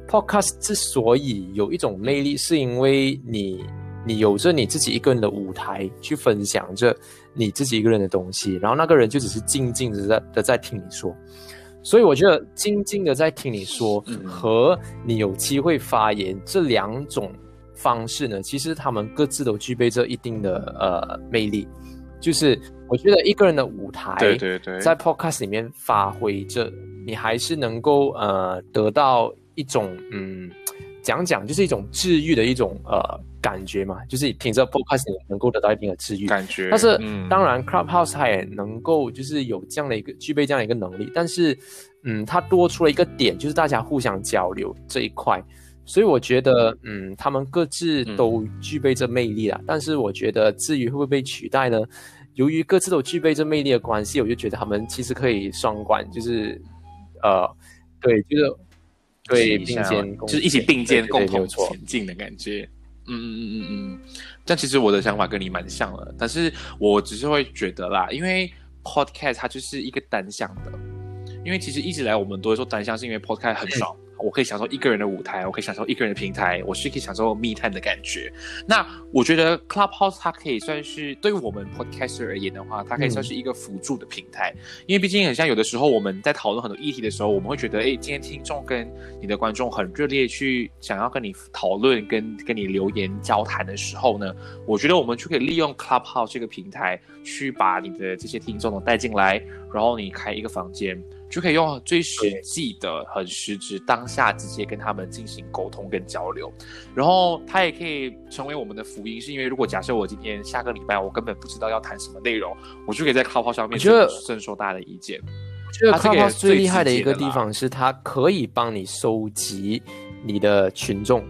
Podcast 之所以有一种魅力，是因为你你有着你自己一个人的舞台去分享着你自己一个人的东西，然后那个人就只是静静的在的在听你说。所以我觉得静静的在听你说和你有机会发言这两种方式呢，其实他们各自都具备着一定的呃魅力。就是我觉得一个人的舞台，对对对，在 podcast 里面发挥着，你还是能够呃得到一种嗯讲讲，就是一种治愈的一种呃感觉嘛，就是听着 podcast 你能够得到一定的治愈感觉。但是、嗯当然，Clubhouse 它也能够就是有这样的一个具备这样的一个能力，但是嗯，它多出了一个点，就是大家互相交流这一块。所以我觉得，嗯，他们各自都具备这魅力啦。但是我觉得，至于会不会被取代呢？由于各自都具备这魅力的关系，我就觉得他们其实可以双管，就是呃，对，就是对并肩共，就是一起并肩共同。前进的感觉。嗯嗯嗯嗯嗯，但其实我的想法跟你蛮像的，但是我只是会觉得啦，因为 podcast 它就是一个单向的，因为其实一直来我们都会说单向，是因为 podcast 很爽，我可以享受一个人的舞台，我可以享受一个人的平台，我是可以享受密探的感觉。那我觉得 Clubhouse 它可以算是对于我们 podcaster 而言的话，它可以算是一个辅助的平台，因为毕竟很像有的时候我们在讨论很多议题的时候，我们会觉得，哎，今天听众跟你的观众很热烈去想要跟你讨论、跟跟你留言交谈的时候呢，我觉得我们就可以利用 Clubhouse 这个平台，去把你的这些听众都带进来，然后你开一个房间，就可以用最实际的、很实质当下直接跟他们进行沟通跟交流，然后它也可以成为我们的福音，是因为如果假设我今天下个礼拜我根本不知道要谈什么内容，我就可以在 Clubhouse 上面征收大家的意见。我觉得它这个也 Clubhouse 是最最厉害的一个地方是，它可以帮你收集你的群众，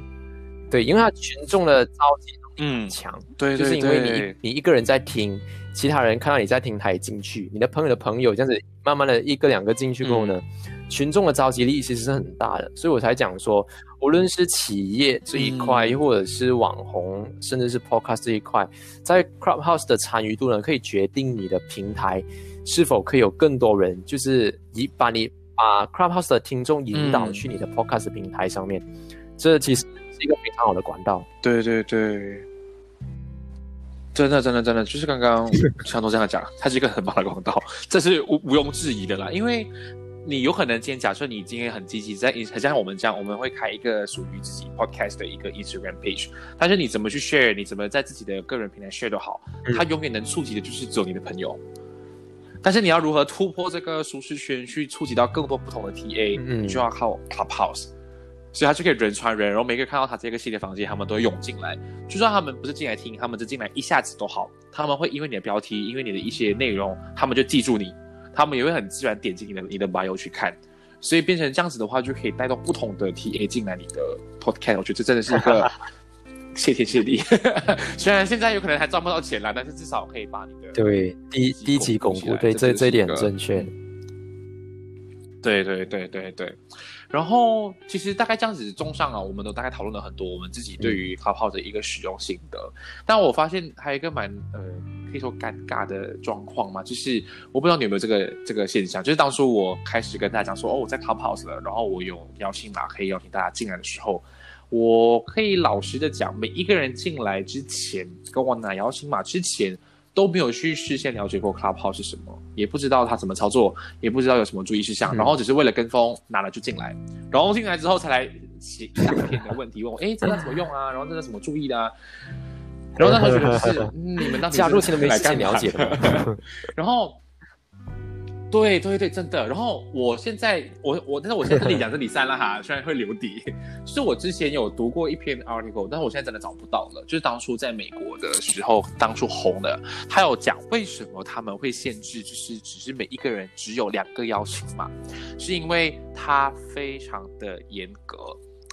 对，因为它群众的召集能力很，强，对对就是因为对，你你一个人在听，其他人看到你在听，他也进去，你的朋友的朋友这样子，慢慢的一个两个进去过后呢，群众的召集力其实是很大的，所以我才讲说，无论是企业这一块，嗯。或者是网红，甚至是 podcast 这一块，在 Clubhouse 的参与度呢，可以决定你的平台是否可以有更多人，就是以把你把 Clubhouse 的听众引导嗯。去你的 podcast 平台上面，这其实是一个非常好的管道。对对对，真的真的真的，就是刚刚 像都这样讲，它是一个很棒的广告，这是毋毋庸置疑的啦。因为你有可能今天假设你今天很积极，在很像我们这样，我们会开一个属于自己 podcast 的一个 Instagram page，但是你怎么去 share，你怎么在自己的个人平台 share 都好，嗯它永远能触及的就是只有你的朋友。但是你要如何突破这个舒适圈，去触及到更多不同的 TA，、嗯你就要靠 Clubhouse。所以他就可以人传人，然后每个人看到他这个系列房间，他们都会涌进来。就算他们不是进来听，他们就进来一下子都好，他们会因为你的标题，因为你的一些内容，他们就记住你，他们也会很自然点进你的你的 bio 去看。所以变成这样子的话，就可以带动不同的 TA 进来你的 podcast。我觉得这真的是一个谢天谢地。虽然现在有可能还赚不到钱啦，但是至少可以把你的对，低低级巩固，对，这这一点很正确。对对对对对，然后其实大概这样子，综上啊，我们都大概讨论了很多我们自己对于 Clubhouse 的一个使用心得。但我发现还有一个蛮呃，可以说尴尬的状况嘛，就是我不知道你有没有这个这个现象，就是当初我开始跟大家讲说，哦，我在 Clubhouse 了，然后我有邀请码可以邀请大家进来的时候，我可以老实的讲，每一个人进来之前，跟我拿邀请码之前。都没有去事先了解过 Clubhouse 是什么，也不知道它怎么操作，也不知道有什么注意事项，嗯然后只是为了跟风拿了就进来，然后进来之后才来写一的问题问我，哎，这个怎么用啊？然后这个怎么注意的啊？然后那时候觉得是、嗯你们到底是加入前都没事先来干了解的吗？然后，对对对，真的。然后我现在我我，但是我现在这里讲这里删了哈，虽然会留底。就是我之前有读过一篇 article，但是我现在真的找不到了。就是当初在美国的时候，当初红的，他有讲为什么他们会限制，就是只是每一个人只有两个邀请码，是因为他非常的严格。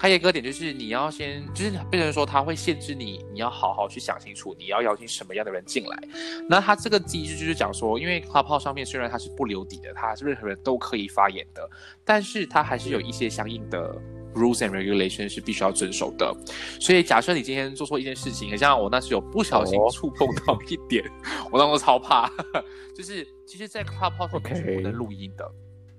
还有一个点就是你要先，就是变成说他会限制你，你要好好去想清楚你要邀请什么样的人进来。那他这个机制就是讲说，因为 Clubhouse 上面虽然它是不留底的，它是任何人都可以发言的，但是它还是有一些相应的 rules and regulations 是必须要遵守的。所以假设你今天做错一件事情，很像我那时有不小心哦触碰到一点，我当时超怕，就是其实，在 Clubhouse 里面是不能录音的。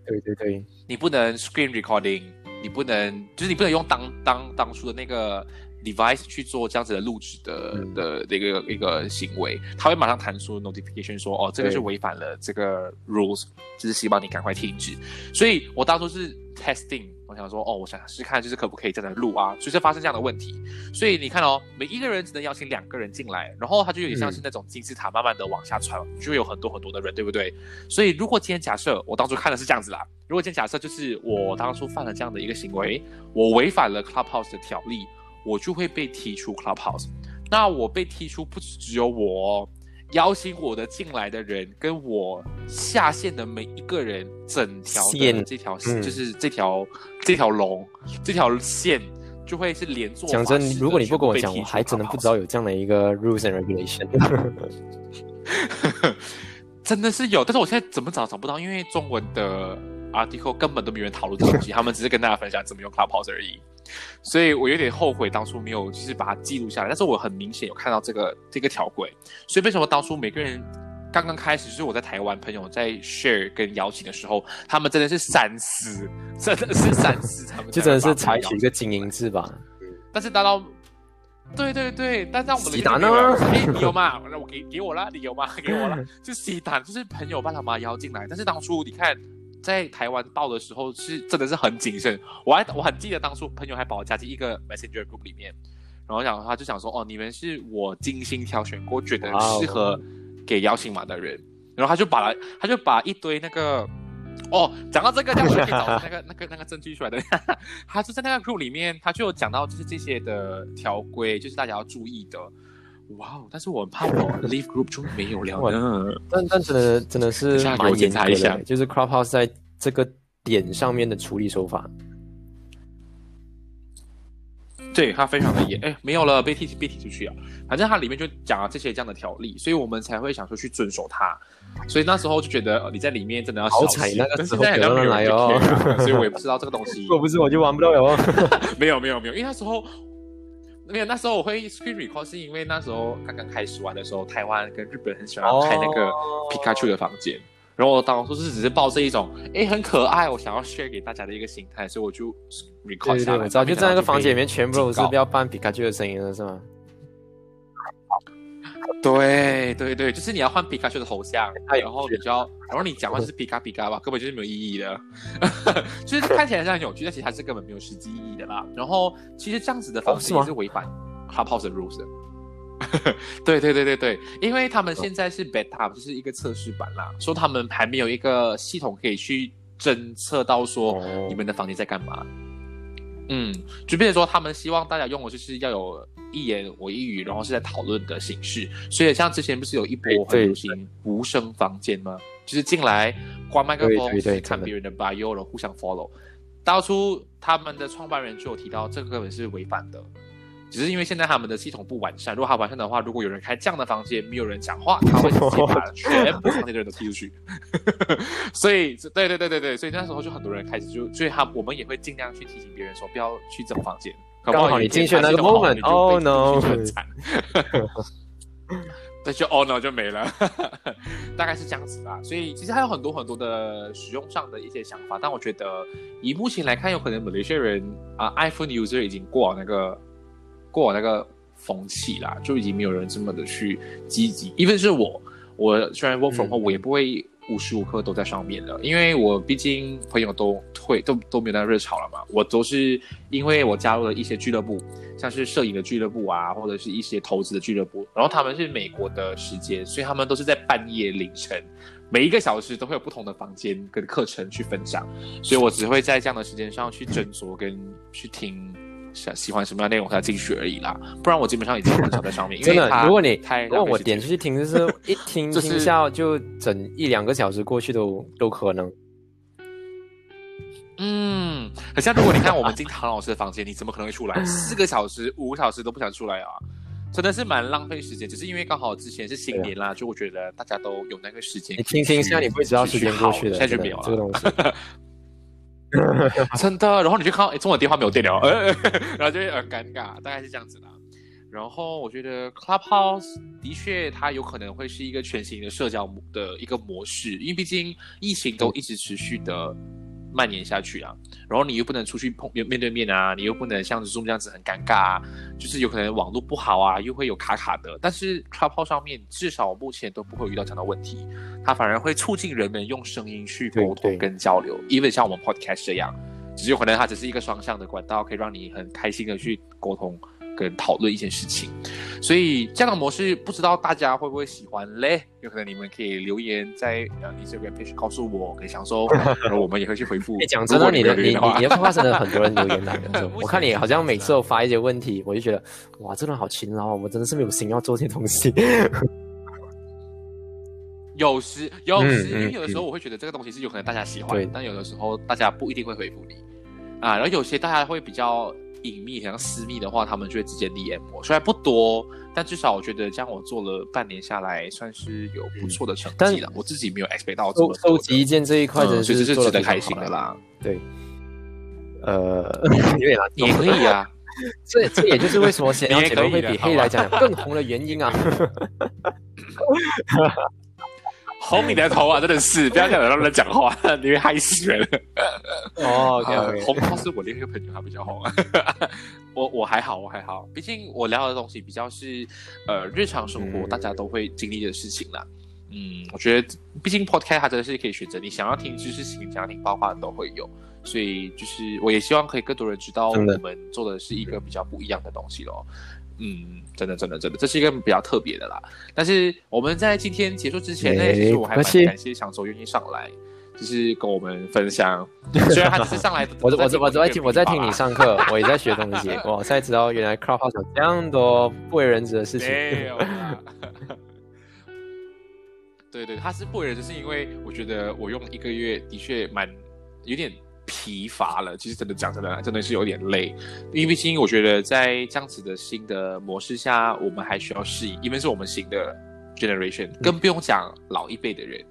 对对对，你不能 screen recording，你不能就是你不能用当当当初的那个 device 去做这样子的录制的嗯的的一个一个行为，它会马上弹出 notification 说，哦，这个是违反了这个 rules，就是希望你赶快停止。所以我当初是 testing，我想说，哦，我想试看就是可不可以这样录啊，就是发生这样的问题。所以你看哦，每一个人只能邀请两个人进来，然后他就有点像是那种金字塔慢慢的往下传，就会有很多很多的人，对不对？所以如果今天假设我当初看的是这样子啦，如果今天假设就是我当初犯了这样的一个行为，我违反了 Clubhouse 的条例，我就会被踢出 Clubhouse。那我被踢出不只只有我、哦，邀请我的进来的人跟我下线的每一个人，整条的线这条、嗯就是这条这条龙这条线就会是连坐。讲真，如果你不跟我讲，我还真的不知道有这样的一个 rules and regulation。真的是有，但是我现在怎么找找不到，因为中文的 article 根本都没有人讨论这个东西，他们只是跟大家分享怎么用 Clubhouse 而已。所以我有点后悔当初没有就是把它记录下来，但是我很明显有看到这个这个条规，所以为什么当初每个人刚刚开始，就是我在台湾朋友在 share 跟邀请的时候，他们真的是三思，真的是三思，他们就真的是采取一个经营制吧。但是达到，对对对，但是我们的西达呢哎，你有吗？那我给给我啦，你有吗？给我啦，就西达，就是朋友把他妈邀进来。但是当初你看，在台湾报的时候是真的是很谨慎。我还我很记得当初朋友还把我加进一个 Messenger group 里面，然后讲他就想说，哦，你们是我精心挑选过，觉得适合给邀请码的人。然后他就把了，他就把一堆那个。哦，讲到这个，这样我就可以找那个、那个、那个证据出来的。他就在那个 group 里面，他就有讲到就是这些的条规，就是大家要注意的。哇哦！但是我很怕我 leave group 就没有了呢。但但真的真的是蛮严格检查一下的，就是 Clubhouse 在这个点上面的处理手法。对他非常的严，哎，没有了，被踢被踢出去啊。反正它里面就讲了这些这样的条例，所以我们才会想说去遵守它。所以那时候就觉得呃你在里面真的要好小心。彩那个但时候有人人来哦所以我也不知道这个东西。如果不是我就玩不到了哦。没有没有没有，因为那时候没有那时候我会 screen record 是因为那时候刚刚开始玩的时候，台湾跟日本很喜欢开那个哦皮卡丘的房间。然后我当初是只是抱着一种，哎，很可爱，我想要 share 给大家的一个心态，所以我就 record 对对对，下来。我知道，就在那个房间里面，全部都是要扮皮卡丘的声音了，是吗？对对对，就是你要换皮卡丘的头像，然后你就要，然后你讲话就是皮卡皮卡吧，根本就是没有意义的，就是看起来是很有趣，但其实它是根本没有实际意义的啦。然后其实这样子的方式也是违反 Clubhouse 的 rules 的。对对对对对，因为他们现在是 beta，就是一个测试版啦，说他们还没有一个系统可以去侦测到说哦你们的房间在干嘛。嗯，就变成说他们希望大家用的就是要有一言我一语，然后是在讨论的形式。所以像之前不是有一波很流行无声房间吗？就是进来关麦克风，看别人的 bio，然后互相 follow。当初他们的创办人就有提到，这个根本是违反的。只是因为现在他们的系统不完善，如果他完善的话，如果有人开这样的房间，没有人讲话，他会直接把 全部房间的人都踢出去。所以，对对对对对，所以那时候就很多人开始就，所以他我们也会尽量去提醒别人说，不要去这种房间。搞不刚好你进去的那个 moment，你就被 oh no 踢出去很惨。对，就 oh no 就没了，大概是这样子啦。所以其实还有很多很多的使用上的一些想法，但我觉得以目前来看，有可能马来西亚人啊、iPhone user 已经过了那个过了那个风气啦，就已经没有人这么的去积极。even 是我，我虽然 work from home，、嗯我也不会无时无刻都在上面的，因为我毕竟朋友都会都都没有那热潮了嘛。我都是因为我加入了一些俱乐部，像是摄影的俱乐部啊，或者是一些投资的俱乐部，然后他们是美国的时间，所以他们都是在半夜凌晨，每一个小时都会有不同的房间跟课程去分享，所以我只会在这样的时间上去斟酌跟去听。喜喜欢什么样的内容才进去而已啦，不然我基本上已经很少在上面。真的，如果你太如果我点出去听，就是一听 就是听下就整一两个小时过去都都可能。嗯，很像如果你看我们进唐老师的房间，你怎么可能会出来？四个小时、五个小时都不想出来啊，真的是蛮浪费时间。只是因为刚好之前是新年啦，就我觉得大家都有那个时间。你听听下，你不会知道时间过去的，现在就没有了，这个东西。真的。然后你就看到，哎，中午电话没有电了，然后就会很尴尬，大概是这样子的。然后我觉得 Clubhouse 的确它有可能会是一个全新的社交的一个模式，因为毕竟疫情都一直持续的蔓延下去啊。然后你又不能出去碰面面对面啊，你又不能像 Zoom 这样子很尴尬啊，就是有可能网络不好啊，又会有卡卡的。但是 Clubhouse 上面至少目前都不会遇到这样的问题，它反而会促进人们用声音去沟通跟交流，even 像我们 Podcast 这样，只是有可能它只是一个双向的管道，可以让你很开心的去沟通。跟讨论一件事情，所以这样的模式不知道大家会不会喜欢嘞？有可能你们可以留言在呃 Instagram page 告诉我，可以享受，然后我们也会去回复。讲真的，你的你你的话真的很多人留言来的，我看你好像每次都发一些问题，我就觉得哇，这人好勤劳，我真的是没有心要做这些东西。有时有时因为有的时候我会觉得这个东西是有可能大家喜欢，但有的时候大家不一定会回复你啊，然后有些大家会比较。隐秘，像私密的话，他们就会直接 DM 我。虽然不多，但至少我觉得这样我做了半年下来，算是有不错的成绩了。我自己没有 expect 到收收集一件这一块，真是是值得开心的啦。对，呃，有点难，也可以啊。这这也就是为什么显 要姐妹会比黑来讲更红的原因啊。红你的头啊！真的是 不要这样让人讲话，你会害死人。哦红他是我另一个朋友，他比较红。我我还好，我还好，毕竟我聊的东西比较是呃日常生活大家都会经历的事情啦。嗯，我觉得毕竟 Podcast 它真的是可以选择你想要听知识型、家庭八卦都会有，所以就是我也希望可以更多人知道我们做的是一个比较不一样的东西咯。嗯，真的，真的，真的，这是一个比较特别的啦。但是我们在今天结束之前呢，其实我还蛮感谢小周愿意上来，就是跟我们分享。虽然他只是上来，我我我我在听我在听你上课，我也在学东西。哇，现在知道原来 Clubhouse 有这样多不为人知的事情。对 对，他是不为人知，是因为我觉得我用一个月的确蛮有点。疲乏了，其实真的讲真的，真的是有点累，因为毕竟我觉得在这样子的新的模式下，我们还需要适应，因为是我们新的 generation，更不用讲老一辈的人，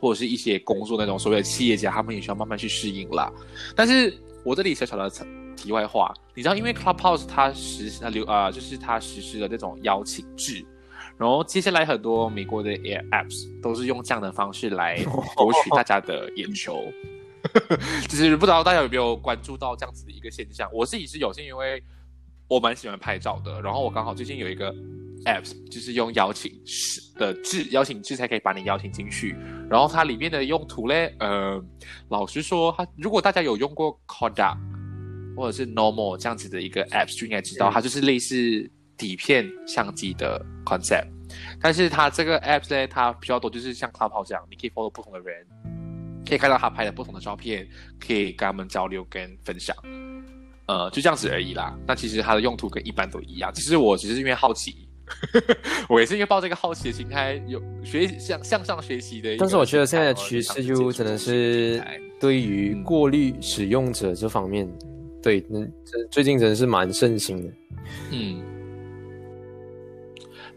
或者是一些工作那种所谓的企业家，他们也需要慢慢去适应啦。但是我这里小小的题外话，你知道，因为 Clubhouse 它实施流啊，就是它实施了这种邀请制，然后接下来很多美国的 Air Apps 都是用这样的方式来博取大家的眼球。就是不知道大家有没有关注到这样子的一个现象？我自己是有，幸因为我蛮喜欢拍照的。然后我刚好最近有一个 apps，就是用邀请式的制，邀请制才可以把你邀请进去。然后它里面的用途嘞，呃，老实说，它如果大家有用过 Kodak 或者是 Normal 这样子的一个 apps，就应该知道，它就是类似底片相机的 concept。但是它这个 app 呢，它比较多就是像 Clubhouse 这样，你可以 follow 不同的人。可以看到他拍的不同的照片，可以跟他们交流跟分享，呃，就这样子而已啦。那其实它的用途跟一般都一样，其实我只是因为好奇，我也是因为抱这个好奇的心态，有学向向上学习的。但是我觉得现在的趋势就真的是对于过滤使用者这方面，对，嗯，最近真的是蛮盛行的，嗯，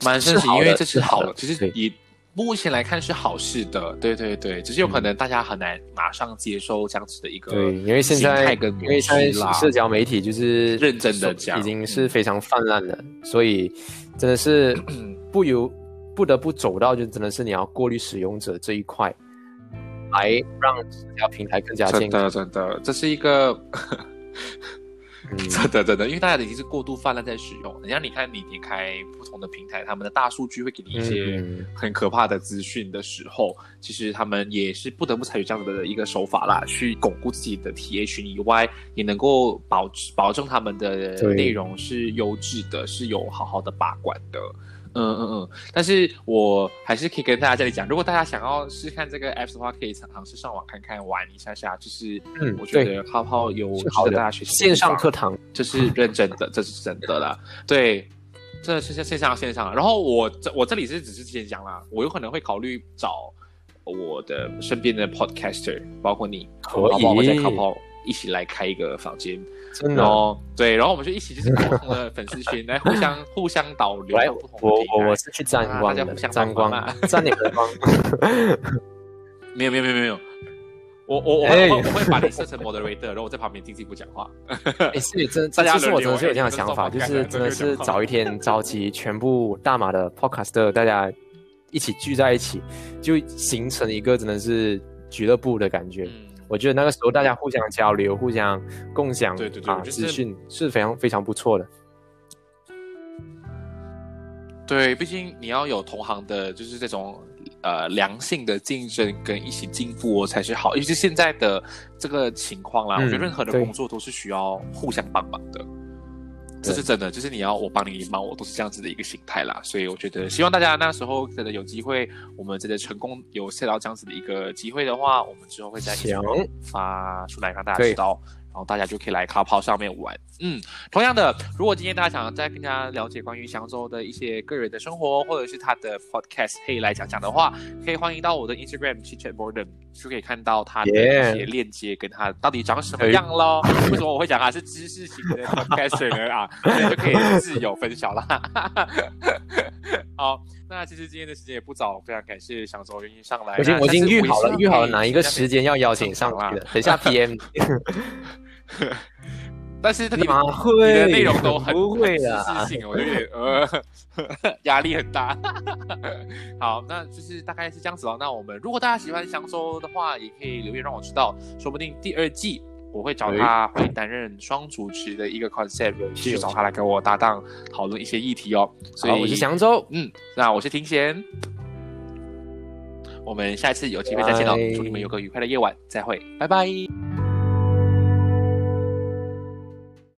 蛮盛行，因为这是好的，其实也。目前来看是好事的，对对对，只是有可能大家很难马上接受这样子的一个对，因为现在因为现在社交媒体就是认真的讲，已经是非常泛滥了，所以真的是 不由不得不走到，就真的是你要过滤使用者这一块，来让社交平台更加健康。真的真的，这是一个。真的真的，因为大家已经是过度泛滥在使用。人家你看，你点开不同的平台，他们的大数据会给你一些很可怕的资讯的时候，其实他们也是不得不采取这样的一个手法啦，去巩固自己的 T A 群以外，也能够保保证他们的内容是优质的，是有好好的把关的。嗯嗯嗯，但是我还是可以跟大家这里讲，如果大家想要试看这个 app 的话，可以尝试上网看看玩一下下。就是，嗯，我觉得泡泡有好的大家学习线上课堂，这是认真的，这是真的啦。对，这是线上线上。然后我这我这里是只是之前讲啦，我有可能会考虑找我的身边的 podcaster，包括你，可以，我再泡泡一起来开一个房间。真的哦，对，然后我们就一起就是不同的粉丝群来互相互相导流。来，我我我是去沾光的，沾光，沾你的光。没有没有没有没有，我我我会我会把你设成 moderator，然后我在旁边静静不讲话。哎，是真，其实我真的是有这样的想法，就是真的是早一天召集全部大马的 podcaster，大家一起聚在一起，就形成一个真的是俱乐部的感觉。我觉得那个时候大家互相交流、互相共享对对对啊资讯是非常非常不错的。对，毕竟你要有同行的，就是这种呃良性的竞争跟一起进步才是好。尤其是现在的这个情况啦，嗯我觉得任何的工作都是需要互相帮忙的。这是真的，就是你要我帮你，你帮我，都是这样子的一个心态啦。所以我觉得，希望大家那时候真的有机会，我们真的成功有 set 到这样子的一个机会的话，我们之后会在行 Instagram 发出来让大家知道，然后大家就可以来卡跑上面玩。嗯，同样的，如果今天大家想再更加了解关于香洲的一些个人的生活，或者是他的 podcast 可以来讲讲的话，可以欢迎到我的 Instagram c h i c h a t Borden，就可以看到他的一些链接跟他到底长什么样喽。为什么我会讲他是知识型的 podcaster 呢？啊，就可以自由分享啦。好，那其实今天的时间也不早，非常感谢香洲愿意上来。我已经我已经预好了，预好了哪一个时间。要邀请上来的。等一下 PM 但是你哪你会的内容都很不会很啦知识性，我就有点呃 压力很大。好，那就是大概是这样子哦。那我们如果大家喜欢香洲的话，也可以留言让我知道，说不定第二季我会找他会担任双主持的一个 concept，去找他来跟我搭档讨论一些议题哦。所以，我是翔州，嗯，那我是庭贤，我们下一次有机会再见喽，祝你们有个愉快的夜晚，再会，拜拜。